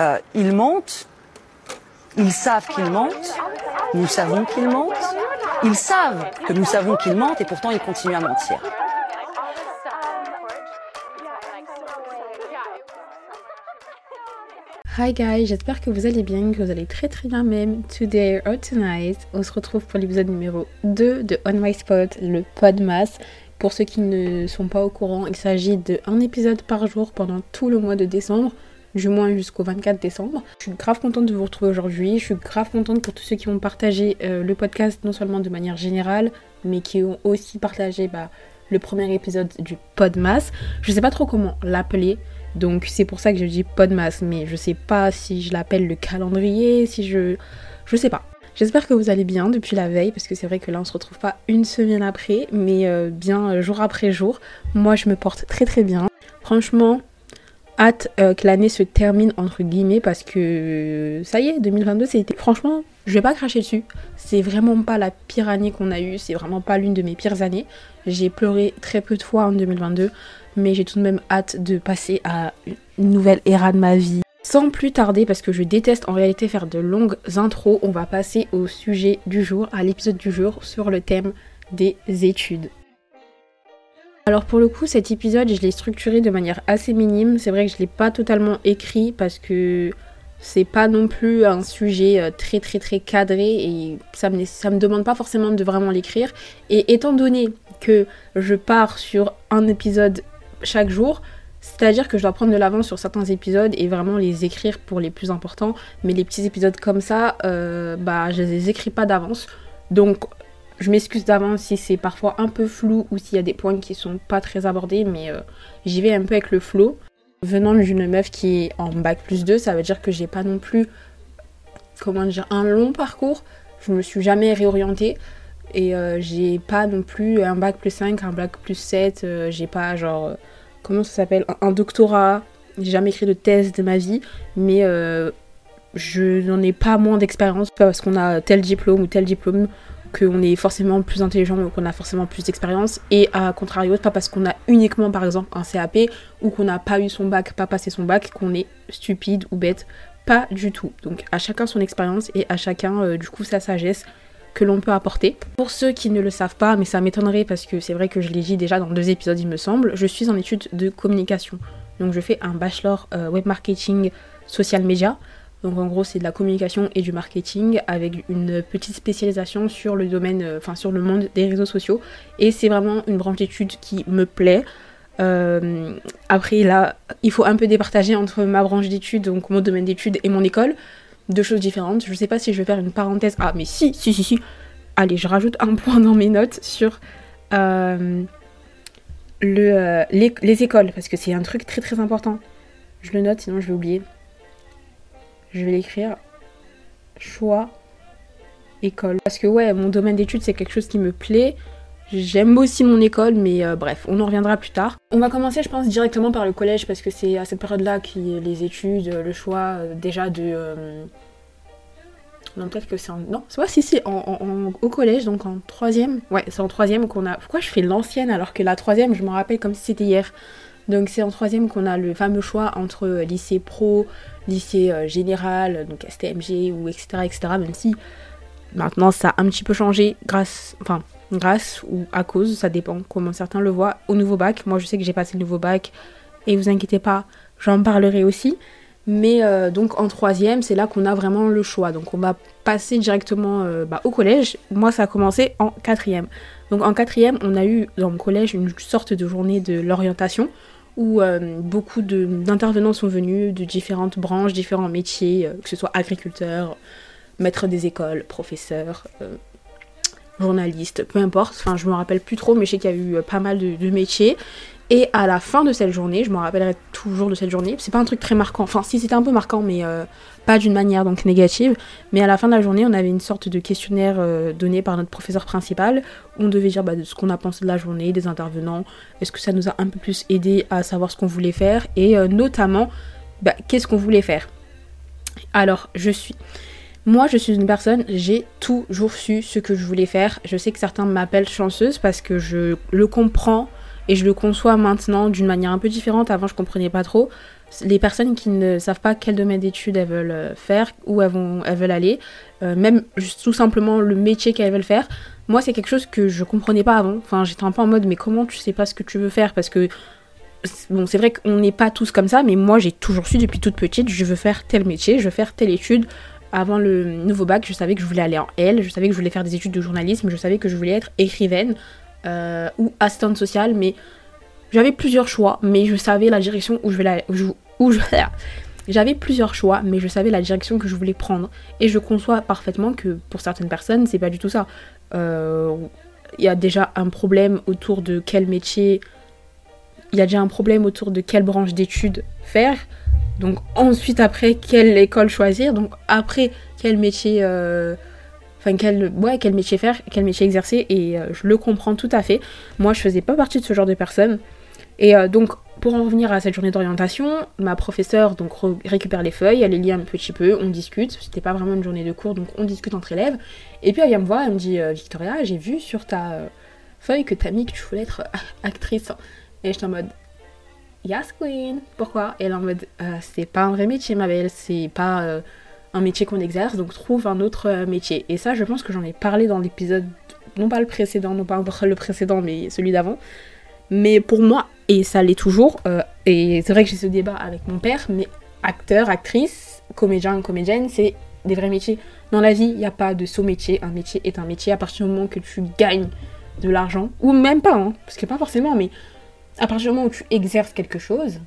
Euh, ils mentent. Ils savent qu'ils mentent. Nous savons qu'ils mentent. Ils savent que nous savons qu'ils mentent et pourtant ils continuent à mentir. Hi guys, j'espère que vous allez bien, que vous allez très très bien même. Today or tonight, on se retrouve pour l'épisode numéro 2 de On My Spot, le Podmas. Pour ceux qui ne sont pas au courant, il s'agit d'un épisode par jour pendant tout le mois de décembre du moins jusqu'au 24 décembre. Je suis grave contente de vous retrouver aujourd'hui. Je suis grave contente pour tous ceux qui ont partagé euh, le podcast, non seulement de manière générale, mais qui ont aussi partagé bah, le premier épisode du Podmas. Je sais pas trop comment l'appeler. Donc c'est pour ça que je dis Podmas, mais je sais pas si je l'appelle le calendrier, si je. Je sais pas. J'espère que vous allez bien depuis la veille, parce que c'est vrai que là on se retrouve pas une semaine après, mais euh, bien euh, jour après jour. Moi je me porte très très bien. Franchement, hâte euh, que l'année se termine entre guillemets parce que ça y est, 2022 c'était franchement, je vais pas cracher dessus. C'est vraiment pas la pire année qu'on a eue, c'est vraiment pas l'une de mes pires années. J'ai pleuré très peu de fois en 2022, mais j'ai tout de même hâte de passer à une nouvelle ère de ma vie. Sans plus tarder, parce que je déteste en réalité faire de longues intros, on va passer au sujet du jour, à l'épisode du jour sur le thème des études. Alors pour le coup, cet épisode, je l'ai structuré de manière assez minime. C'est vrai que je ne l'ai pas totalement écrit parce que c'est pas non plus un sujet euh, très très très cadré et ça me, me demande pas forcément de vraiment l'écrire. Et étant donné que je pars sur un épisode chaque jour, c'est-à-dire que je dois prendre de l'avance sur certains épisodes et vraiment les écrire pour les plus importants. Mais les petits épisodes comme ça, euh, bah je les écris pas d'avance. Donc je m'excuse d'avance si c'est parfois un peu flou ou s'il y a des points qui sont pas très abordés, mais euh, j'y vais un peu avec le flow. Venant d'une meuf qui est en bac plus 2, ça veut dire que j'ai pas non plus, comment dire, un long parcours. Je me suis jamais réorientée et euh, j'ai pas non plus un bac plus 5, un bac plus 7, euh, j'ai pas genre, comment ça s'appelle, un, doctorat. J'ai jamais écrit de thèse de ma vie, mais je n'en ai pas moins d'expérience parce qu'on a tel diplôme ou tel diplôme qu'on est forcément plus intelligent ou qu'on a forcément plus d'expérience. Et à contrario, pas parce qu'on a uniquement par exemple un CAP ou qu'on n'a pas eu son bac, pas passé son bac, qu'on est stupide ou bête. Pas du tout. Donc à chacun son expérience et à chacun euh, du coup sa sagesse que l'on peut apporter. Pour ceux qui ne le savent pas, mais ça m'étonnerait parce que c'est vrai que je l'ai dit déjà dans deux épisodes il me semble, je suis en études de communication. Donc je fais un bachelor euh, web marketing social media. Donc en gros, c'est de la communication et du marketing avec une petite spécialisation sur le domaine, euh, enfin sur le monde des réseaux sociaux. Et c'est vraiment une branche d'études qui me plaît. Euh, après là, il faut un peu départager entre ma branche d'études, donc mon domaine d'études et mon école. Deux choses différentes. Je sais pas si je vais faire une parenthèse. Ah mais si, si, si, si. Allez, je rajoute un point dans mes notes sur euh, le, les, les écoles, parce que c'est un truc très très important. Je le note, sinon je vais oublier je vais l'écrire choix école. Parce que ouais, mon domaine d'études c'est quelque chose qui me plaît. J'aime aussi mon école, mais euh, bref, on en reviendra plus tard. On va commencer, je pense, directement par le collège, parce que c'est à cette période-là que les études, le choix euh, déjà de... Euh, non, peut-être que c'est en... Non, c'est pas si, si, en, au collège, donc en troisième. Ouais, c'est en troisième qu'on a... Pourquoi je fais l'ancienne alors que la troisième, je me rappelle comme si c'était hier. Donc c'est en troisième qu'on a le fameux choix entre lycée pro, lycée euh, général, donc STMG ou etc., etc. Même si maintenant ça a un petit peu changé grâce, enfin grâce ou à cause, ça dépend comment certains le voient, au nouveau bac. Moi je sais que j'ai passé le nouveau bac et vous inquiétez pas, j'en parlerai aussi. Mais euh, donc en troisième, c'est là qu'on a vraiment le choix. Donc on va passer directement euh, bah, au collège. Moi ça a commencé en quatrième. Donc en quatrième, on a eu dans le collège une sorte de journée de l'orientation où euh, beaucoup d'intervenants sont venus de différentes branches, différents métiers, euh, que ce soit agriculteurs, maîtres des écoles, professeurs, euh, journalistes, peu importe. Enfin, je me rappelle plus trop, mais je sais qu'il y a eu pas mal de, métiers. Et à la fin de cette journée, je me rappellerai toujours de cette journée, c'est pas un truc très marquant, enfin si c'était un peu marquant, mais pas d'une manière donc négative, mais à la fin de la journée, on avait une sorte de questionnaire euh, donné par notre professeur principal, où on devait dire bah, ce qu'on a pensé de la journée, des intervenants, est-ce que ça nous a un peu plus aidé à savoir ce qu'on voulait faire, et euh, notamment, bah, qu'est-ce qu'on voulait faire. Alors, je suis... Moi, je suis une personne, j'ai toujours su ce que je voulais faire. Je sais que certains m'appellent chanceuse parce que je le comprends et je le conçois maintenant d'une manière un peu différente. Avant, je comprenais pas trop. les personnes qui ne savent pas quel domaine d'études elles veulent euh, faire, où elles, vont, elles veulent aller, euh, même tout simplement le métier qu'elles veulent faire. Moi, c'est quelque chose que je comprenais pas avant. Enfin, j'étais un peu en mode, mais comment tu sais pas ce que tu veux faire? Parce que, bon, c'est vrai qu'on n'est pas tous comme ça, mais moi, j'ai toujours su depuis toute petite, je veux faire tel métier, je veux faire telle étude. Avant le nouveau bac, je savais que je voulais aller en L, je savais que je voulais faire des études de journalisme, je savais que je voulais être écrivaine euh, ou assistante sociale, mais j'avais plusieurs choix, mais je savais la direction où je vais j'avais plusieurs choix, mais je savais la direction que je voulais prendre. Et je conçois parfaitement que pour certaines personnes, c'est pas du tout ça. Euh, il y a déjà un problème autour de quel métier. Il y a déjà un problème autour de quelle branche d'études faire. Donc ensuite, après, quelle école choisir. Donc après, quel métier. Euh, enfin, quel, ouais, quel métier faire, quel métier exercer. Et euh, je le comprends tout à fait. Moi, je faisais pas partie de ce genre de personnes. Et euh, donc, pour en revenir à cette journée d'orientation, ma professeure donc récupère les feuilles, elle les lit un petit peu, on discute. C'était pas vraiment une journée de cours, donc on discute entre élèves. Et puis elle vient me voir, elle me dit euh, Victoria, j'ai vu sur ta feuille que t'as mis que tu voulais être actrice. Et j'étais en mode Yes, Queen. Pourquoi? Et elle en mode C'est pas un vrai métier, ma belle. C'est pas un métier qu'on exerce, donc trouve un autre métier. Et ça, je pense que j'en ai parlé dans l'épisode, non pas le précédent, non pas le précédent, mais celui d'avant. Mais pour moi, et ça l'est toujours. Euh, et c'est vrai que j'ai ce débat avec mon père, mais acteur, actrice, comédien, comédienne, c'est des vrais métiers. Dans la vie, il n'y a pas de saut métier. Un métier est un métier à partir du moment que tu gagnes de l'argent, ou même pas, hein, parce que pas forcément, mais à partir du moment où tu exerces quelque chose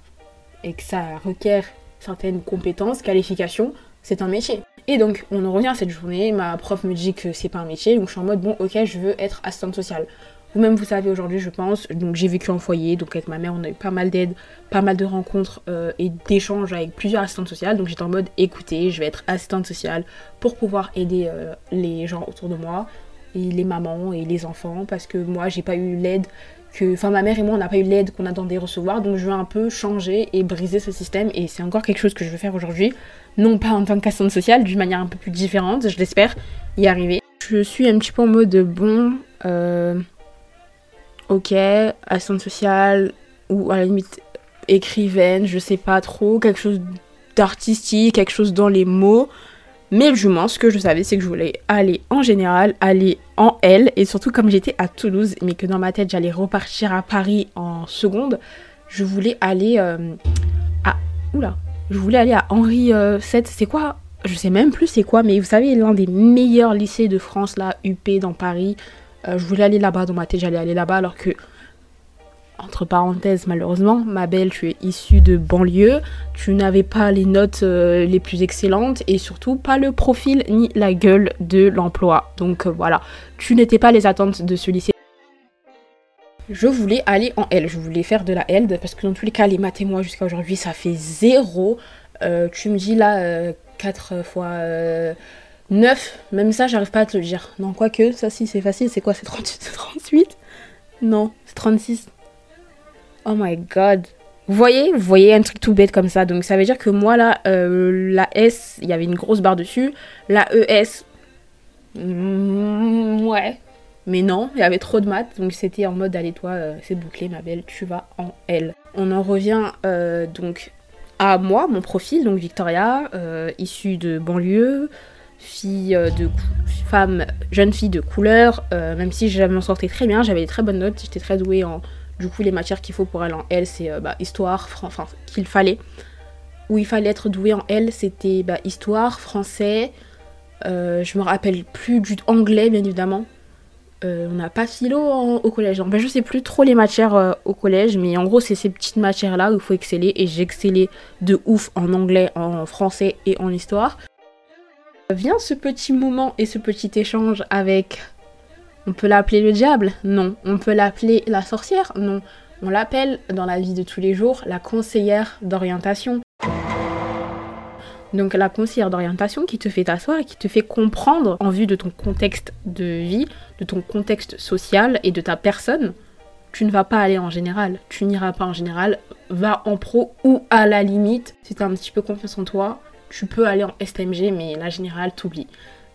et que ça requiert certaines compétences, qualifications, c'est un métier. Et donc, on en revient cette journée, ma prof me dit que c'est pas un métier, donc je suis en mode, bon, ok, je veux être assistante sociale. Vous-même, vous savez aujourd'hui, je pense, donc j'ai vécu en foyer, donc avec ma mère, on a eu pas mal d'aide, pas mal de rencontres euh, et d'échanges avec plusieurs assistantes sociales. Donc j'étais en mode, écoutez, je vais être assistante sociale pour pouvoir aider euh, les gens autour de moi, et les mamans et les enfants, parce que moi, j'ai pas eu l'aide que, enfin, ma mère et moi, on n'a pas eu l'aide qu'on attendait recevoir, donc je veux un peu changer et briser ce système, et c'est encore quelque chose que je veux faire aujourd'hui, non pas en tant qu'assistante sociale, d'une manière un peu plus différente, je l'espère y arriver. Je suis un petit peu en mode bon. Euh, ok, assistante sociale ou à la limite écrivaine, je sais pas trop, quelque chose d'artistique, quelque chose dans les mots. Mais du moins, ce que je savais, c'est que je voulais aller en général, aller en L, et surtout comme j'étais à Toulouse, mais que dans ma tête j'allais repartir à Paris en seconde, je voulais aller euh, à... Oula Je voulais aller à Henri VII, euh, c'est quoi? Je sais même plus c'est quoi, mais vous savez, l'un des meilleurs lycées de France, là, UP dans Paris, euh, je voulais aller là-bas, dans ma tête j'allais aller là-bas alors que, entre parenthèses malheureusement, ma belle, tu es issue de banlieue, tu n'avais pas les notes euh, les plus excellentes et surtout pas le profil ni la gueule de l'emploi. Donc euh, voilà, tu n'étais pas les attentes de ce lycée. Je voulais aller en L, je voulais faire de la L parce que dans tous les cas, les maths et moi jusqu'à aujourd'hui ça fait zéro. tu me dis là 4 fois 9, même ça, j'arrive pas à te le dire. Non, quoique, ça si, c'est facile. C'est quoi? C'est 38 Non, c'est 36. Oh my god. Vous voyez Vous voyez un truc tout bête comme ça. Donc ça veut dire que moi, là, euh, la S, il y avait une grosse barre dessus. La ES, mm, ouais. Mais non, il y avait trop de maths. Donc c'était en mode, allez, toi, euh, c'est bouclé, ma belle, tu vas en L. On en revient euh, donc à moi, mon profil, donc Victoria, issue de banlieue fille de femme, jeune fille de couleur, même si je m'en sortais très bien, j'avais des très bonnes notes, j'étais très douée en du coup les matières qu'il faut pour aller en L, c'est euh, bah, histoire, enfin qu'il fallait. Où il fallait être doué en L, c'était bah, histoire, français, je me rappelle plus du anglais bien évidemment. on n'a pas philo au collège. Ben, je sais plus trop les matières au collège, mais en gros, c'est ces petites matières-là où il faut exceller. Et j'excellais de ouf en anglais, en français et en histoire. Vient ce petit moment et ce petit échange avec... On peut l'appeler le diable Non. On peut l'appeler la sorcière Non. On l'appelle dans la vie de tous les jours la conseillère d'orientation. Donc la conseillère d'orientation qui te fait t'asseoir qui te fait comprendre en vue de ton contexte de vie, de ton contexte social et de ta personne, tu ne vas pas aller en général. Tu n'iras pas en général. Va en pro ou à la limite, si tu as un petit peu confiance en toi, tu peux aller en STMG, mais la générale, t'oublies.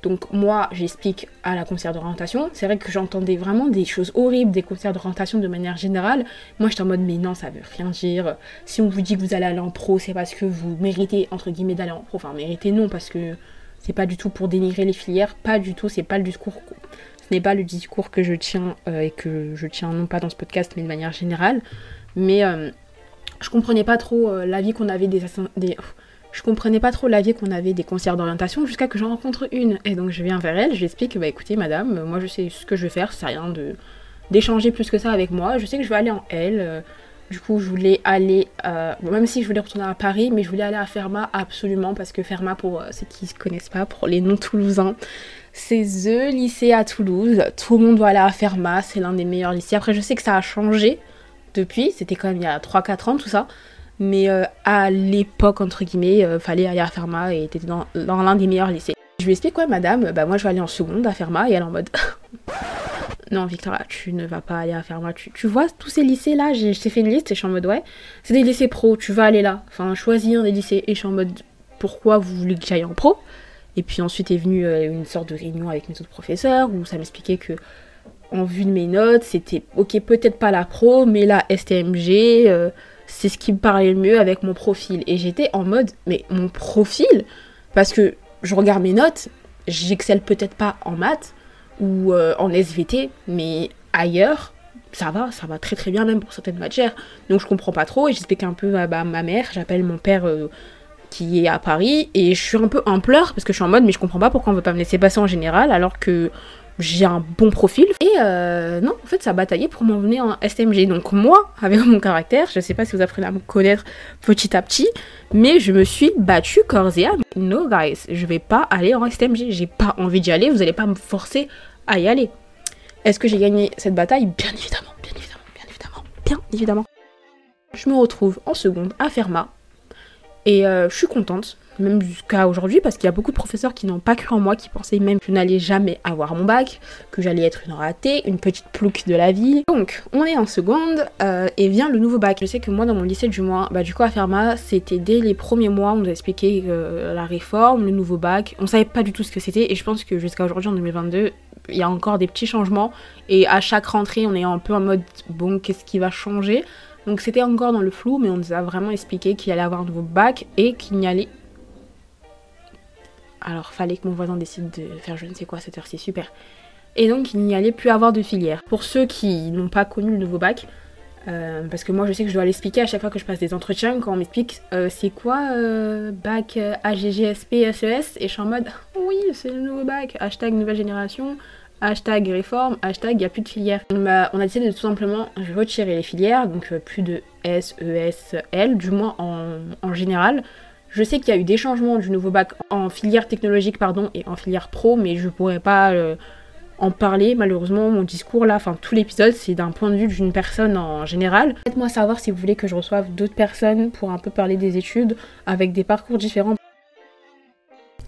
Donc moi, j'explique à la conseillère d'orientation. C'est vrai que j'entendais vraiment des choses horribles des conseillères d'orientation de manière générale. Moi, j'étais en mode, mais non, ça veut rien dire. Si on vous dit que vous allez aller en pro, c'est parce que vous méritez, entre guillemets, d'aller en pro. Enfin, méritez non, parce que c'est pas du tout pour dénigrer les filières. Pas du tout, c'est pas le discours. Ce n'est pas le discours que je tiens euh, et que je tiens non pas dans ce podcast, mais de manière générale. Mais euh, je comprenais pas trop euh, l'avis qu'on avait des je comprenais pas trop l'avis qu'on avait des conseillères d'orientation jusqu'à que j'en rencontre une. Et donc je viens vers elle, je lui explique, bah écoutez madame, moi je sais ce que je vais faire, c'est rien d'échanger plus que ça avec moi. Je sais que je vais aller en L. Du coup, je voulais aller, euh, même si je voulais retourner à Paris, mais je voulais aller à Fermat absolument parce que Fermat, pour euh, ceux qui ne connaissent pas, pour les non-toulousains, c'est THE lycée à Toulouse. Tout le monde doit aller à Fermat, c'est l'un des meilleurs lycées. Après, je sais que ça a changé depuis, c'était quand même il y a 3-4 ans tout ça. Mais euh, à l'époque, entre guillemets, euh, fallait aller à Fermat et était dans, l'un des meilleurs lycées. Je lui explique, ouais, madame, bah moi je vais aller en seconde à Fermat et elle en mode. non, Victoria, tu ne vas pas aller à Fermat. Tu, tu vois tous ces lycées-là, je t'ai fait une liste et je suis en mode, ouais, c'est des lycées pro, tu vas aller là. Enfin, choisis un des lycées et je suis en mode, pourquoi vous voulez que j'aille en pro? Et puis ensuite est venue euh, une sorte de réunion avec mes autres professeurs où ça m'expliquait que, en vue de mes notes, c'était, ok, peut-être pas la pro, mais la STMG c'est ce qui me parlait le mieux avec mon profil. Et j'étais en mode, mais mon profil, parce que je regarde mes notes, j'excelle peut-être pas en maths ou euh, en SVT, mais ailleurs, ça va, ça va très très bien même pour certaines matières. Donc je comprends pas trop et j'explique un peu à ma mère, j'appelle mon père euh, qui est à Paris et je suis un peu en pleurs parce que je suis en mode mais je comprends pas pourquoi on veut pas me laisser passer en général alors que j'ai un bon profil. Et euh, non, en fait, ça a bataillé pour m'emmener en STMG. Donc moi, avec mon caractère, je sais pas si vous apprenez à me connaître petit à petit, mais je me suis battue corps et âme. No guys, je vais pas aller en STMG. J'ai pas envie d'y aller, vous allez pas me forcer à y aller. Est-ce que j'ai gagné cette bataille? Bien évidemment, bien évidemment, bien évidemment, bien évidemment. Je me retrouve en seconde à Fermat. Et euh, je suis contente même jusqu'à aujourd'hui, parce qu'il y a beaucoup de professeurs qui n'ont pas cru en moi, qui pensaient même que je n'allais jamais avoir mon bac, que j'allais être une ratée, une petite plouque de la vie. Donc, on est en seconde, euh, et vient le nouveau bac. Je sais que moi, dans mon lycée du mois, bah du coup, à Fermat, c'était dès les premiers mois, on nous a expliqué euh, la réforme, le nouveau bac. On savait pas du tout ce que c'était, et je pense que jusqu'à aujourd'hui, en 2022, il y a encore des petits changements, et à chaque rentrée, on est un peu en mode, bon, qu'est-ce qui va changer? Donc c'était encore dans le flou, mais on nous a vraiment expliqué qu'il allait avoir un nouveau bac et qu'il n'y allait alors fallait que mon voisin décide de faire je ne sais quoi cette heure, c'est super. Et donc il n'y allait plus avoir de filière. Pour ceux qui n'ont pas connu le nouveau bac, euh, parce que moi je sais que je dois l'expliquer à chaque fois que je passe des entretiens quand on m'explique euh, c'est quoi euh, bac AGGSP SES et je suis en mode oui c'est le nouveau bac, hashtag nouvelle génération, hashtag réforme, hashtag il n'y a plus de filière. On a, décidé de tout simplement retirer les filières, donc plus de S, E, S, L, du moins en général. Je sais qu'il y a eu des changements du nouveau bac en filière technologique pardon, et en filière pro, mais je pourrais pas euh, en parler. Malheureusement, mon discours là, enfin tout l'épisode, c'est d'un point de vue d'une personne en général. Faites-moi savoir si vous voulez que je reçoive d'autres personnes pour un peu parler des études avec des parcours différents.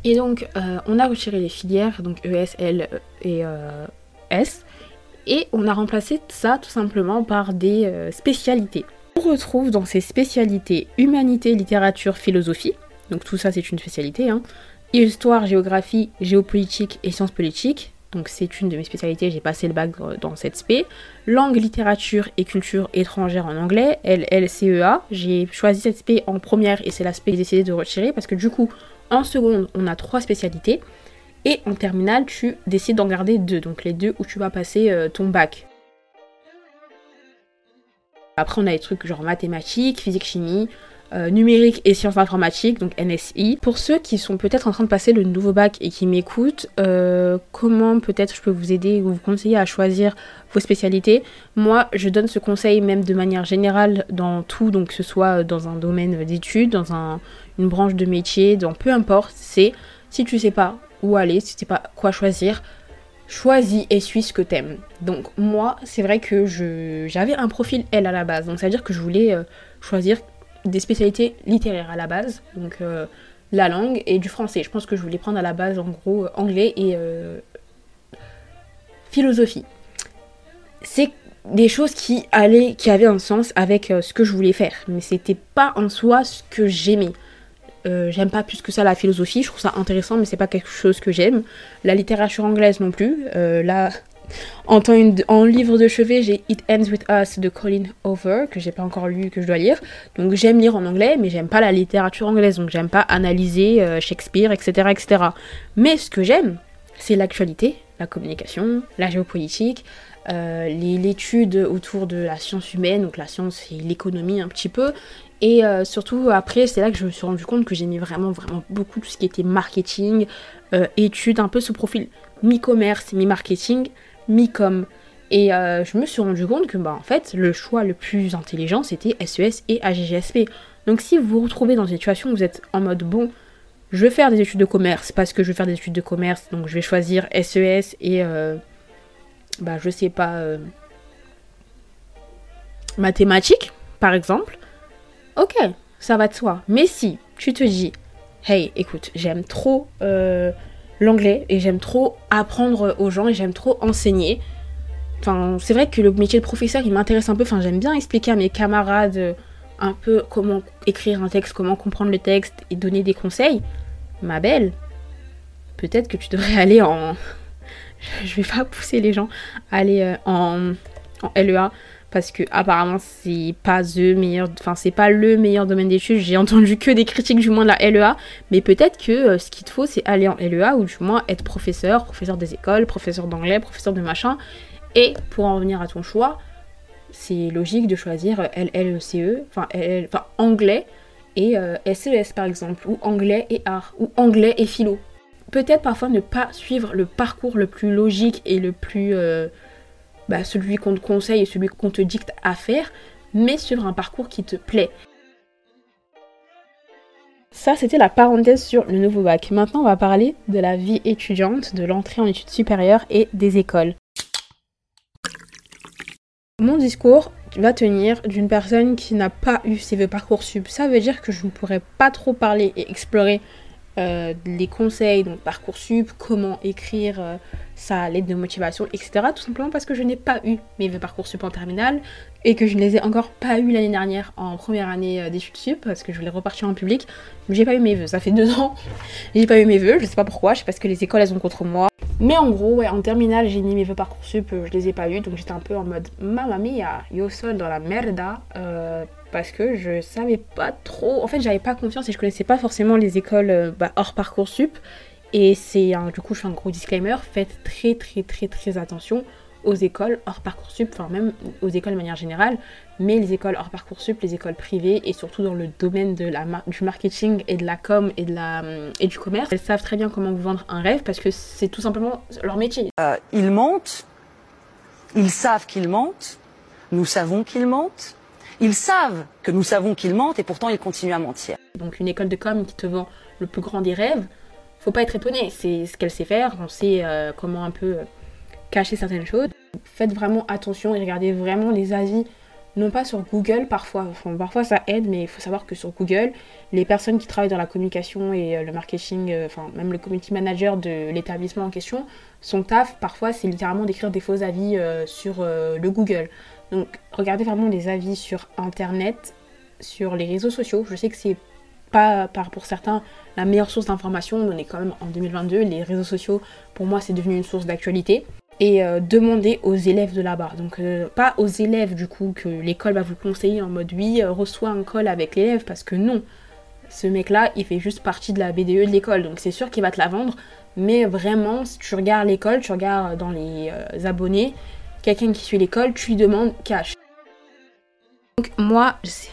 Et donc, euh, on a retiré les filières, donc ES, L et euh, S, et on a remplacé ça tout simplement par des spécialités. Retrouve dans ces spécialités humanité, littérature, philosophie, donc tout ça c'est une spécialité, hein. histoire, géographie, géopolitique et sciences politiques, donc c'est une de mes spécialités, j'ai passé le bac dans cette spé. Langue, littérature et culture étrangère en anglais, LLCEA. J'ai choisi cette spé en première et c'est la spé que j'ai décidé de retirer parce que du coup, en seconde, on a trois spécialités. Et en terminale, tu décides d'en garder deux, donc les deux où tu vas passer euh, ton bac. Après, on a des trucs genre mathématiques, physique, chimie, euh, numérique et sciences informatiques, donc NSI. Pour ceux qui sont peut-être en train de passer le nouveau bac et qui m'écoutent, euh, comment peut-être je peux vous aider ou vous conseiller à choisir vos spécialités? Moi, je donne ce conseil même de manière générale dans tout, donc que ce soit dans un domaine d'études, dans une branche de métier, dans peu importe, c'est si tu sais pas où aller, si tu sais pas quoi choisir, choisis et suis ce que t'aimes. Donc moi, c'est vrai que j'avais un profil L à la base, donc ça veut dire que je voulais euh, choisir des spécialités littéraires à la base, donc euh, la langue et du français. Je pense que je voulais prendre à la base en gros euh, anglais et philosophie. C'est des choses qui allaient, qui avaient un sens avec ce que je voulais faire, mais c'était pas en soi ce que j'aimais. Euh, j'aime pas plus que ça la philosophie, je trouve ça intéressant, mais c'est pas quelque chose que j'aime. La littérature anglaise non plus. Euh, là, en, en, livre de chevet, j'ai It Ends With Us de Colin Hoover, que j'ai pas encore lu, que je dois lire. Donc j'aime lire en anglais, mais j'aime pas la littérature anglaise, donc j'aime pas analyser euh, Shakespeare, etc., etc. Mais ce que j'aime, c'est l'actualité, la communication, la géopolitique, l'étude autour de la science humaine, donc la science et l'économie un petit peu. Et euh, surtout après, c'est là que je me suis rendu compte que j'aimais vraiment, vraiment beaucoup tout ce qui était marketing, euh, études, un peu ce profil mi-commerce, mi-marketing, mi-com. Et je me suis rendu compte que bah, en fait, le choix le plus intelligent, c'était SES e et AGGSP. Donc si vous vous retrouvez dans une situation où vous êtes en mode bon, je vais faire des études de commerce parce que je veux faire des études de commerce, donc je vais choisir SES e et bah, je sais pas, euh, mathématiques, par exemple, ok, ça va de soi. Mais si tu te dis, hey, écoute, j'aime trop euh, l'anglais et j'aime trop apprendre aux gens et j'aime trop enseigner. Enfin, c'est vrai que le métier de professeur, il m'intéresse un peu. Enfin, j'aime bien expliquer à mes camarades euh, un peu comment écrire un texte, comment comprendre le texte et donner des conseils. Ma belle, peut-être que tu devrais aller en, je vais pas pousser les gens à aller euh, en, LEA parce que apparemment c'est pas the meilleur enfin c'est pas le meilleur domaine d'études. J'ai entendu que des critiques du moins de la LEA mais peut-être que euh, ce qu'il te faut c'est aller en LEA ou du moins être professeur professeur des écoles professeur d'anglais professeur de machin. Et pour en venir à ton choix c'est logique de choisir LLECE e, enfin, enfin anglais et SES e par exemple ou anglais et art ou anglais et philo. Peut-être parfois ne pas suivre le parcours le plus logique et le plus... Euh, bah, celui qu'on te conseille et celui qu'on te dicte à faire, mais suivre un parcours qui te plaît. Ça, c'était la parenthèse sur le nouveau bac. Maintenant, on va parler de la vie étudiante, de l'entrée en études supérieures et des écoles. Mon discours va tenir d'une personne qui n'a pas eu ses vœux Parcoursup. Ça veut dire que je ne pourrais pas trop parler et explorer euh, les conseils, donc Parcoursup, comment écrire euh, sa lettre de motivation, etc. Tout simplement parce que je n'ai pas eu mes vœux Parcoursup en terminale et que je ne les ai encore pas eu l'année dernière en première année euh, d'études sup parce que je voulais repartir en public. Mais j'ai pas eu mes vœux, ça fait deux ans. j'ai pas eu mes vœux, je sais pas pourquoi, je sais que les écoles elles ont contre moi. Mais en gros, ouais, en terminale, j'ai mis mes vœux Parcoursup, je les ai pas eu donc j'étais un peu en mode Mamma mia, yo sol dans la merda parce que je savais pas trop. En fait, j'avais pas confiance et je connaissais pas forcément les écoles euh, bah, hors Parcoursup. Et c'est du coup, je fais un gros disclaimer faites très très très très attention aux écoles hors Parcoursup, enfin même aux écoles de manière générale, mais les écoles hors Parcoursup, les écoles privées et surtout dans le domaine du marketing et de la com la, et du commerce, elles savent très bien comment vous vendre un rêve parce que c'est tout simplement leur métier. Euh, ils mentent, ils savent qu'ils mentent, nous savons qu'ils mentent, ils savent que nous savons qu'ils mentent et pourtant ils continuent à mentir. Donc une école de com qui te vend le plus grand des rêves, faut pas être étonné, c'est ce qu'elle sait faire, on sait euh, comment un peu euh, cacher certaines choses. Faites vraiment attention et regardez vraiment les avis, non pas sur Google parfois, parfois ça aide, mais il faut savoir que sur Google, les personnes qui travaillent dans la communication et euh, le marketing, enfin même le community manager de l'établissement en question, son taf parfois c'est littéralement d'écrire des faux avis sur le Google. Donc regardez vraiment les avis sur internet, sur les réseaux sociaux. Je sais que c'est pas pour certains la meilleure source d'information. On est quand même en 2022. Les réseaux sociaux, pour moi, c'est devenu une source d'actualité. Et euh, demandez aux élèves de là-bas. Donc euh, pas aux élèves du coup que l'école va vous conseiller en mode oui, euh, reçois un call avec l'élève parce que non. Ce mec-là, il fait juste partie de la BDE de l'école. Donc c'est sûr qu'il va te la vendre. Mais vraiment, si tu regardes l'école, tu regardes dans les abonnés, quelqu'un qui suit l'école, tu lui demandes cash. Donc moi, je sais.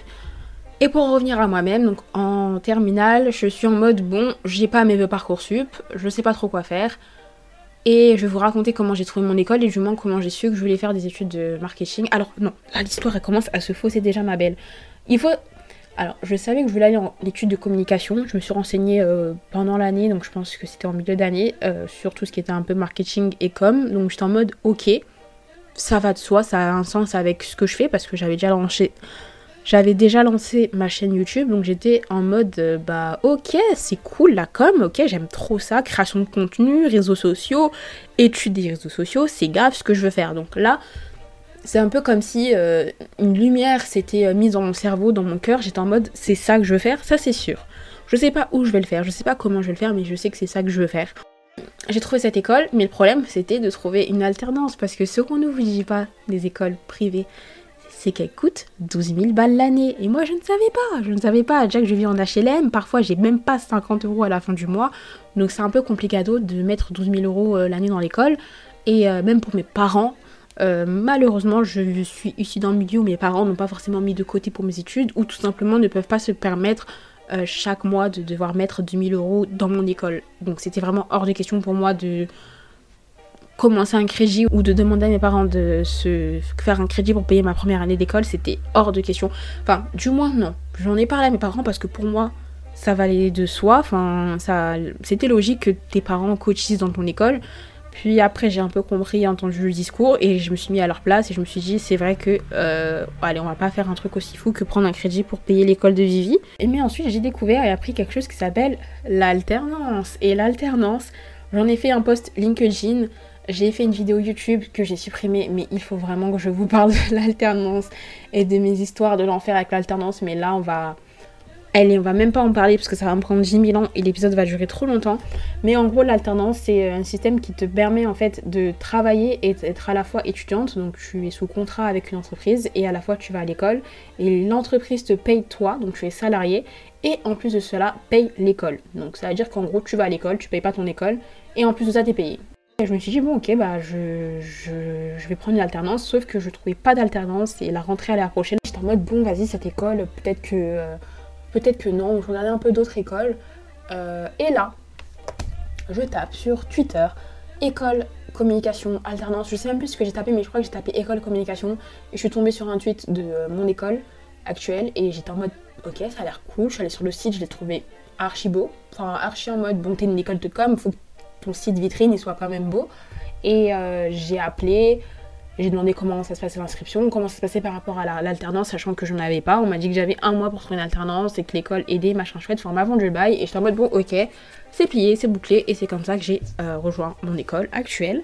Et pour revenir à moi-même, donc en terminale, je suis en mode bon, j'ai pas mes vœux Parcoursup, je sais pas trop quoi faire. Et je vais vous raconter comment j'ai trouvé mon école et du moins comment j'ai su que je voulais faire des études de marketing. Alors non, l'histoire elle commence à se fausser déjà ma belle. Il faut... Alors je savais que je voulais aller en études de communication, je me suis renseignée euh, pendant l'année, donc je pense que c'était en milieu d'année, euh, sur tout ce qui était un peu marketing et com. Donc j'étais en mode ok, ça va de soi, ça a un sens avec ce que je fais parce que j'avais déjà lancé j'avais déjà lancé ma chaîne YouTube, donc j'étais en mode euh, bah ok, c'est cool la com, ok, j'aime trop ça, création de contenu, réseaux sociaux, études des réseaux sociaux, c'est grave ce que je veux faire. Donc là, c'est un peu comme si euh, une lumière s'était euh, mise dans mon cerveau, dans mon cœur, j'étais en mode c'est ça que je veux faire, ça c'est sûr. Je sais pas où je vais le faire, je sais pas comment je vais le faire, mais je sais que c'est ça que je veux faire. J'ai trouvé cette école, mais le problème c'était de trouver une alternance parce que ce qu'on ne vous dit pas des écoles privées, c'est qu'elles coûtent 12 000 balles l'année. Et moi je ne savais pas, je ne savais pas. Déjà que je vis en HLM, parfois j'ai même pas 50 euros à la fin du mois, donc c'est un peu compliqué de mettre 12 000 euros euh, l'année dans l'école. Et euh, même pour mes parents, euh, malheureusement, je suis ici dans le milieu où mes parents n'ont pas forcément mis de côté pour mes études ou tout simplement ne peuvent pas se permettre euh, chaque mois de devoir mettre 2000 euros dans mon école. Donc c'était vraiment hors de question pour moi de commencer un crédit ou de demander à mes parents de se faire un crédit pour payer ma première année d'école. C'était hors de question. Enfin, du moins non. J'en ai parlé à mes parents parce que pour moi, ça valait de soi. C'était logique que tes parents cotisent dans ton école. Puis après, j'ai un peu compris, entendu le discours et je me suis mis à leur place et je me suis dit, c'est vrai que, euh, allez, on va pas faire un truc aussi fou que prendre un crédit pour payer l'école de Vivi. Et mais ensuite, j'ai découvert et appris quelque chose qui s'appelle l'alternance. Et l'alternance, j'en ai fait un post LinkedIn. J'ai fait une vidéo YouTube que j'ai supprimée, mais il faut vraiment que je vous parle de l'alternance et de mes histoires de l'enfer avec l'alternance. Mais là, on va, Allez, on va même pas en parler parce que ça va me prendre 10 000 ans et l'épisode va durer trop longtemps. Mais en gros, l'alternance, c'est un système qui te permet en fait de travailler et d'être à la fois étudiante, donc tu es sous contrat avec une entreprise et à la fois tu vas à l'école et l'entreprise te paye toi, donc tu es salarié et en plus de cela paye l'école. Donc ça veut dire qu'en gros, tu vas à l'école, tu payes pas ton école et en plus de ça, tu es payé. Et je me suis dit, bon, ok, bah, je, je, vais prendre une alternance, sauf que je trouvais pas d'alternance et la rentrée à la prochaine. J'étais en mode, bon, vas-y, cette école, peut-être que. Euh, Peut-être que non, je regardais un peu d'autres écoles. Euh, et là, je tape sur Twitter, école communication alternance. Je sais même plus ce que j'ai tapé, mais je crois que j'ai tapé école communication. Et je suis tombée sur un tweet de euh, mon école actuelle et j'étais en mode ok, ça a l'air cool. Je suis allée sur le site, je l'ai trouvé archi beau. Enfin, archi en mode bon, t'es une école de com, faut que ton site vitrine il soit quand même beau. Et euh, j'ai appelé, j'ai demandé comment ça se passait l'inscription, comment ça se passait par rapport à l'alternance, sachant que je n'en avais pas. On m'a dit que j'avais un mois pour trouver une alternance et que l'école aidait, machin chouette. Enfin, m'a vendu le bail et j'étais en mode bon, ok, c'est plié, c'est bouclé et c'est comme ça que j'ai euh, rejoint mon école actuelle.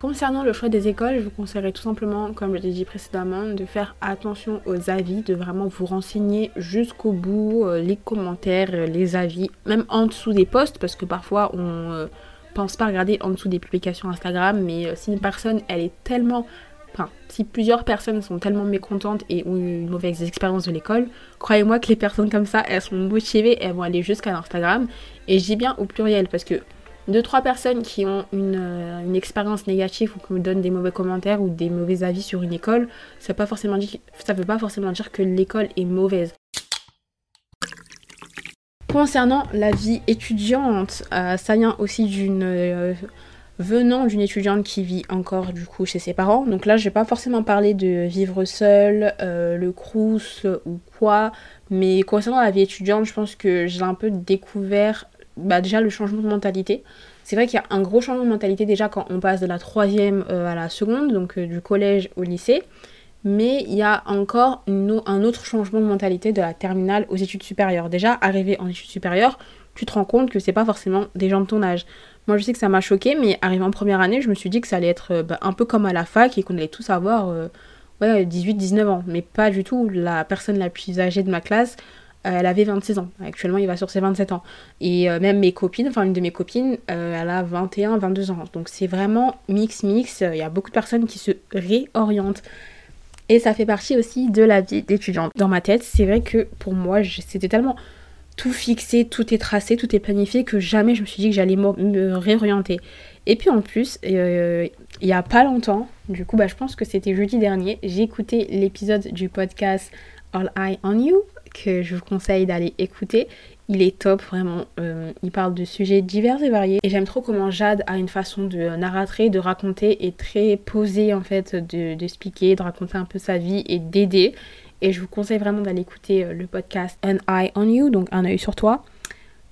Concernant le choix des écoles, je vous conseillerais tout simplement, comme je l'ai dit précédemment, de faire attention aux avis, de vraiment vous renseigner jusqu'au bout, euh, les commentaires, euh, les avis, même en dessous des posts, parce que parfois on pas regarder en dessous des publications Instagram, mais euh, si une personne, elle est tellement... Enfin, si plusieurs personnes sont tellement mécontentes et ont eu une mauvaise expérience de l'école, croyez-moi que les personnes comme ça, elles sont motivées, elles vont aller jusqu'à l'Instagram. Et dis bien au pluriel, parce que deux, trois personnes qui ont une, euh, une, expérience négative ou qui me donnent des mauvais commentaires ou des mauvais avis sur une école, ça ne veut pas forcément dire que l'école est mauvaise. Concernant la vie étudiante, euh, ça vient aussi d'une euh, venant d'une étudiante qui vit encore du coup chez ses parents. Donc là, je vais pas forcément parler de vivre seule, euh, le crous ou quoi, mais concernant la vie étudiante, je pense que j'ai un peu découvert bah, déjà le changement de mentalité. C'est vrai qu'il y a un gros changement de mentalité déjà quand on passe de la troisième à la seconde, donc du collège au lycée mais il y a encore un autre changement de mentalité de la terminale aux études supérieures. Déjà, arrivé en études supérieures, tu te rends compte que c'est pas forcément des gens de ton âge. Moi, je sais que ça m'a choqué, mais arrivé en première année, je me suis dit que ça allait être euh, bah, un peu comme à la fac et qu'on allait tous avoir euh, ouais, 18-19 ans. Mais pas du tout. La personne la plus âgée de ma classe, euh, elle avait 26 ans. Actuellement, il va sur ses 27 ans. Et même mes copines, enfin une de mes copines, elle a 21, 22 ans. Donc c'est vraiment mix, mix. Il y a beaucoup de personnes qui se réorientent. Et ça fait partie aussi de la vie d'étudiante. Dans ma tête, c'est vrai que pour moi, c'était tellement tout fixé, tout est tracé, tout est planifié que jamais je me suis dit que j'allais me réorienter. Et puis en plus, euh, il y a pas longtemps, du coup, bah, je pense que c'était jeudi dernier, j'ai écouté l'épisode du podcast All Eye on You que je vous conseille d'aller écouter. Il est top, vraiment. Euh, il parle de sujets divers et variés. Et j'aime trop comment Jade a une façon de narrer, de raconter et très posée en fait, d'expliquer, de, de raconter un peu sa vie et d'aider. Et je vous conseille vraiment d'aller écouter euh, le podcast An Eye on You, donc un œil sur toi.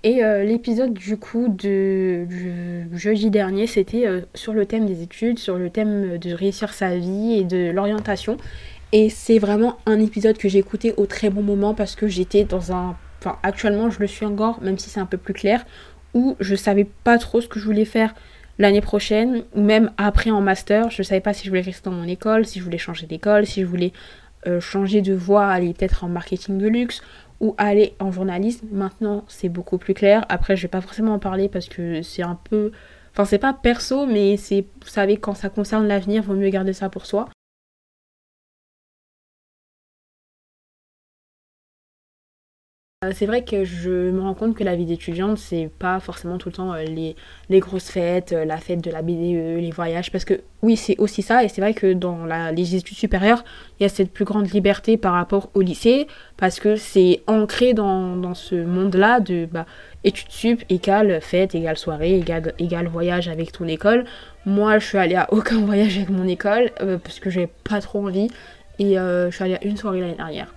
Et euh, l'épisode du coup de, du jeudi dernier, c'était sur le thème des études, sur le thème de réussir sa vie et de l'orientation. Et c'est vraiment un épisode que j'ai écouté au très bon moment parce que j'étais dans un enfin actuellement je le suis encore, même si c'est un peu plus clair, où je savais pas trop ce que je voulais faire l'année prochaine, ou même après en master, je savais pas si je voulais rester dans mon école, si je voulais changer d'école, si je voulais euh, changer de voie, aller peut-être en marketing de luxe, ou aller en journalisme. Maintenant, c'est beaucoup plus clair. Après, je vais pas forcément en parler parce que c'est un peu. Enfin, c'est pas perso, mais c'est. Vous savez, quand ça concerne l'avenir, vaut mieux garder ça pour soi. C'est vrai que je me rends compte que la vie d'étudiante, c'est pas forcément tout le temps euh, les, grosses fêtes, euh, la fête de la BDE, les voyages, parce que oui, c'est aussi ça, et c'est vrai que dans la, les études supérieures, il y a cette plus grande liberté par rapport au lycée, parce que c'est ancré dans, ce monde-là de bah, études sup égale fête, égale soirée, égale, égale voyage avec ton école. Moi, je suis allée à aucun voyage avec mon école, parce que j'ai pas trop envie, et je suis allée à une soirée l'année dernière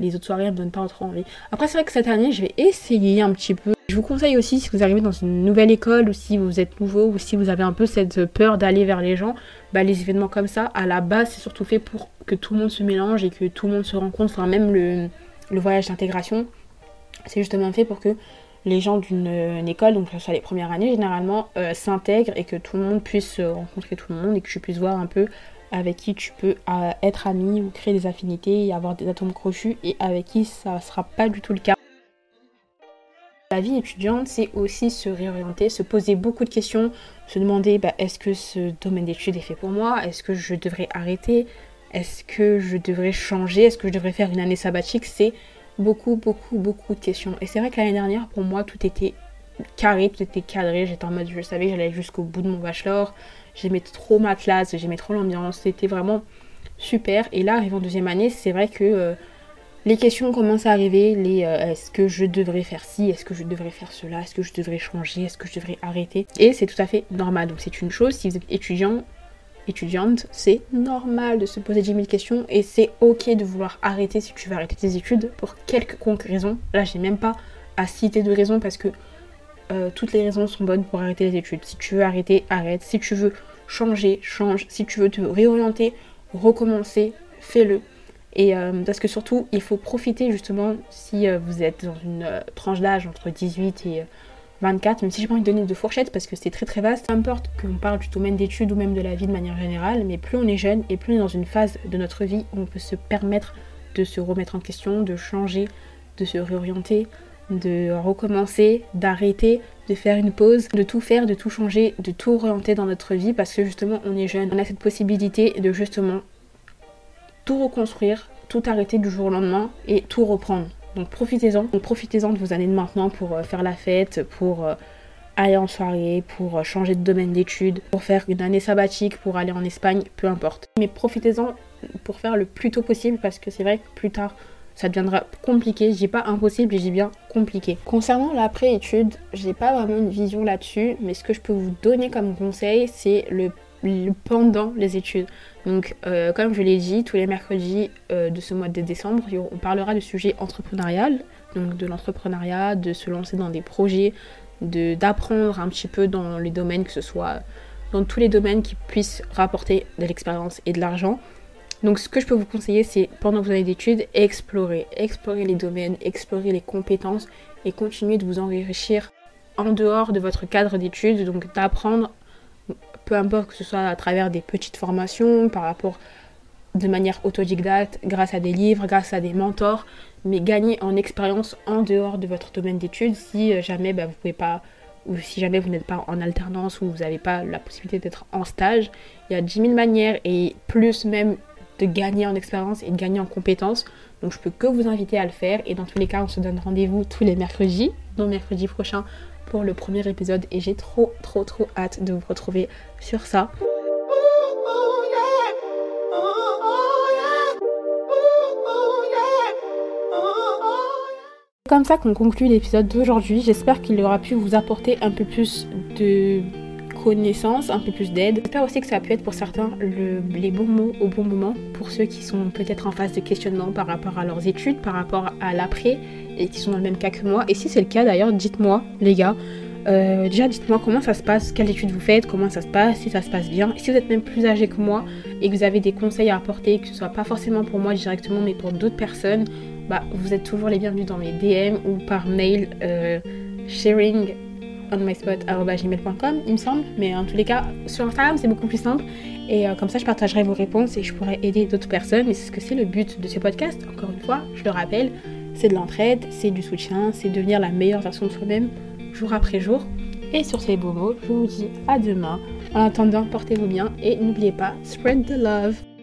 les autres soirées ne me donnent pas trop envie. Après, c'est vrai que cette année, je vais essayer un petit peu. Je vous conseille aussi, si vous arrivez dans une nouvelle école, ou si vous êtes nouveau, ou si vous avez un peu cette peur d'aller vers les gens, bah, les événements comme ça, à la base, c'est surtout fait pour que tout le monde se mélange et que tout le monde se rencontre. Enfin, même le, voyage d'intégration, c'est justement fait pour que les gens d'une école, donc que ce soit les premières années généralement, euh, s'intègrent et que tout le monde puisse rencontrer tout le monde et que tu puisses voir un peu avec qui tu peux euh, être ami ou créer des affinités et avoir des atomes crochus et avec qui ça ne sera pas du tout le cas. La vie étudiante, c'est aussi se réorienter, se poser beaucoup de questions, se demander bah, est-ce que ce domaine d'études est fait pour moi? Est-ce que je devrais arrêter? Est-ce que je devrais changer? Est-ce que je devrais faire une année sabbatique? C'est beaucoup, beaucoup, beaucoup de questions. Et c'est vrai que l'année dernière, pour moi, tout était carré, tout était cadré. J'étais en mode, je savais j'allais jusqu'au bout de mon bachelor. J'aimais trop ma classe, j'aimais trop l'ambiance. C'était vraiment super. Et là, arrivant en deuxième année, c'est vrai que euh, les questions commencent à arriver. Les euh, est-ce que je devrais faire ci Est-ce que je devrais faire cela Est-ce que je devrais changer Est-ce que je devrais arrêter? Et c'est tout à fait normal. Donc c'est une chose. Si vous êtes étudiant, étudiante, c'est normal de se poser 10 000 questions et c'est ok de vouloir arrêter si tu veux arrêter tes études pour quelconque raison. Là, j'ai même pas à citer de raison parce que euh, toutes les raisons sont bonnes pour arrêter les études. Si tu veux arrêter, arrête. Si tu veux changer, change. Si tu veux te réorienter, recommencer, fais-le. Et euh, parce que surtout, il faut profiter justement si euh, vous êtes dans une tranche d'âge entre 18 et 24, même si j'ai pas envie de donner de fourchette parce que c'est très très vaste. Peu importe qu'on parle du domaine d'études ou même de la vie de manière générale, mais plus on est jeune et plus on est dans une phase de notre vie où on peut se permettre de se remettre en question, de changer, de se réorienter, de recommencer, d'arrêter, de faire une pause, de tout faire, de tout changer, de tout orienter dans notre vie parce que justement on est jeune. On a cette possibilité de justement tout reconstruire, tout arrêter du jour au lendemain et tout reprendre. Donc profitez-en. Profitez-en de vos années de maintenant pour euh, faire la fête, pour euh, aller en soirée, pour euh, changer de domaine d'études, pour faire une année sabbatique, pour aller en Espagne, peu importe. Mais profitez-en pour faire le plus tôt possible parce que c'est vrai que plus tard ça deviendra compliqué. Je dis pas impossible, je dis bien compliqué. Concernant l'après-étude, j'ai pas vraiment une vision là-dessus, mais ce que je peux vous donner comme conseil, c'est le, pendant les études. Donc, euh, comme je l'ai dit, tous les mercredis euh, de ce mois de décembre, on parlera de sujets entrepreneurial, donc de l'entrepreneuriat, de se lancer dans des projets, d'apprendre un petit peu dans les domaines, que ce soit dans tous les domaines qui puissent rapporter de l'expérience et de l'argent. Donc ce que je peux vous conseiller, c'est pendant vous avez d'études, explorer, explorer les domaines, explorer les compétences et continuer de vous enrichir en dehors de votre cadre d'études, donc d'apprendre, peu importe que ce soit à travers des petites formations, par rapport de manière autodidacte, grâce à des livres, grâce à des mentors, mais gagner en expérience en dehors de votre domaine d'études si jamais bah, vous pouvez pas ou si jamais vous n'êtes pas en alternance ou vous n'avez pas la possibilité d'être en stage, il y a 10 000 manières et plus même de gagner en expérience et de gagner en compétences. Donc je peux que vous inviter à le faire. Et dans tous les cas, on se donne rendez-vous tous les mercredis, donc mercredi prochain pour le premier épisode. Et j'ai trop, trop, trop hâte de vous retrouver sur ça. Comme ça qu'on conclut l'épisode d'aujourd'hui. J'espère qu'il aura pu vous apporter un peu plus de un peu plus d'aide. J'espère aussi que ça peut être pour certains les bons mots au bon moment, pour ceux qui sont peut-être en phase de questionnement par rapport à leurs études, par rapport à l'après, et qui sont dans le même cas que moi. Et si c'est le cas d'ailleurs, dites-moi les gars, euh, déjà dites-moi comment ça se passe, quelles études vous faites, comment ça se passe, si ça se passe bien. si vous êtes même plus âgé que moi et que vous avez des conseils à apporter, que ce soit pas forcément pour moi directement, mais pour d'autres personnes, bah vous êtes toujours les bienvenus dans mes DM ou par mail euh, sharing onmyspot.gmail.com, il me semble. Mais en tous les cas, sur Instagram, c'est beaucoup plus simple. Et euh, comme ça, je partagerai vos réponses et je pourrai aider d'autres personnes. Et c'est ce que c'est le but de ce podcast. Encore une fois, je le rappelle, c'est de l'entraide, c'est du soutien, c'est devenir la meilleure version de soi-même jour après jour. Et sur ces beaux mots, je vous dis à demain. En attendant, portez-vous bien et n'oubliez pas, spread the love.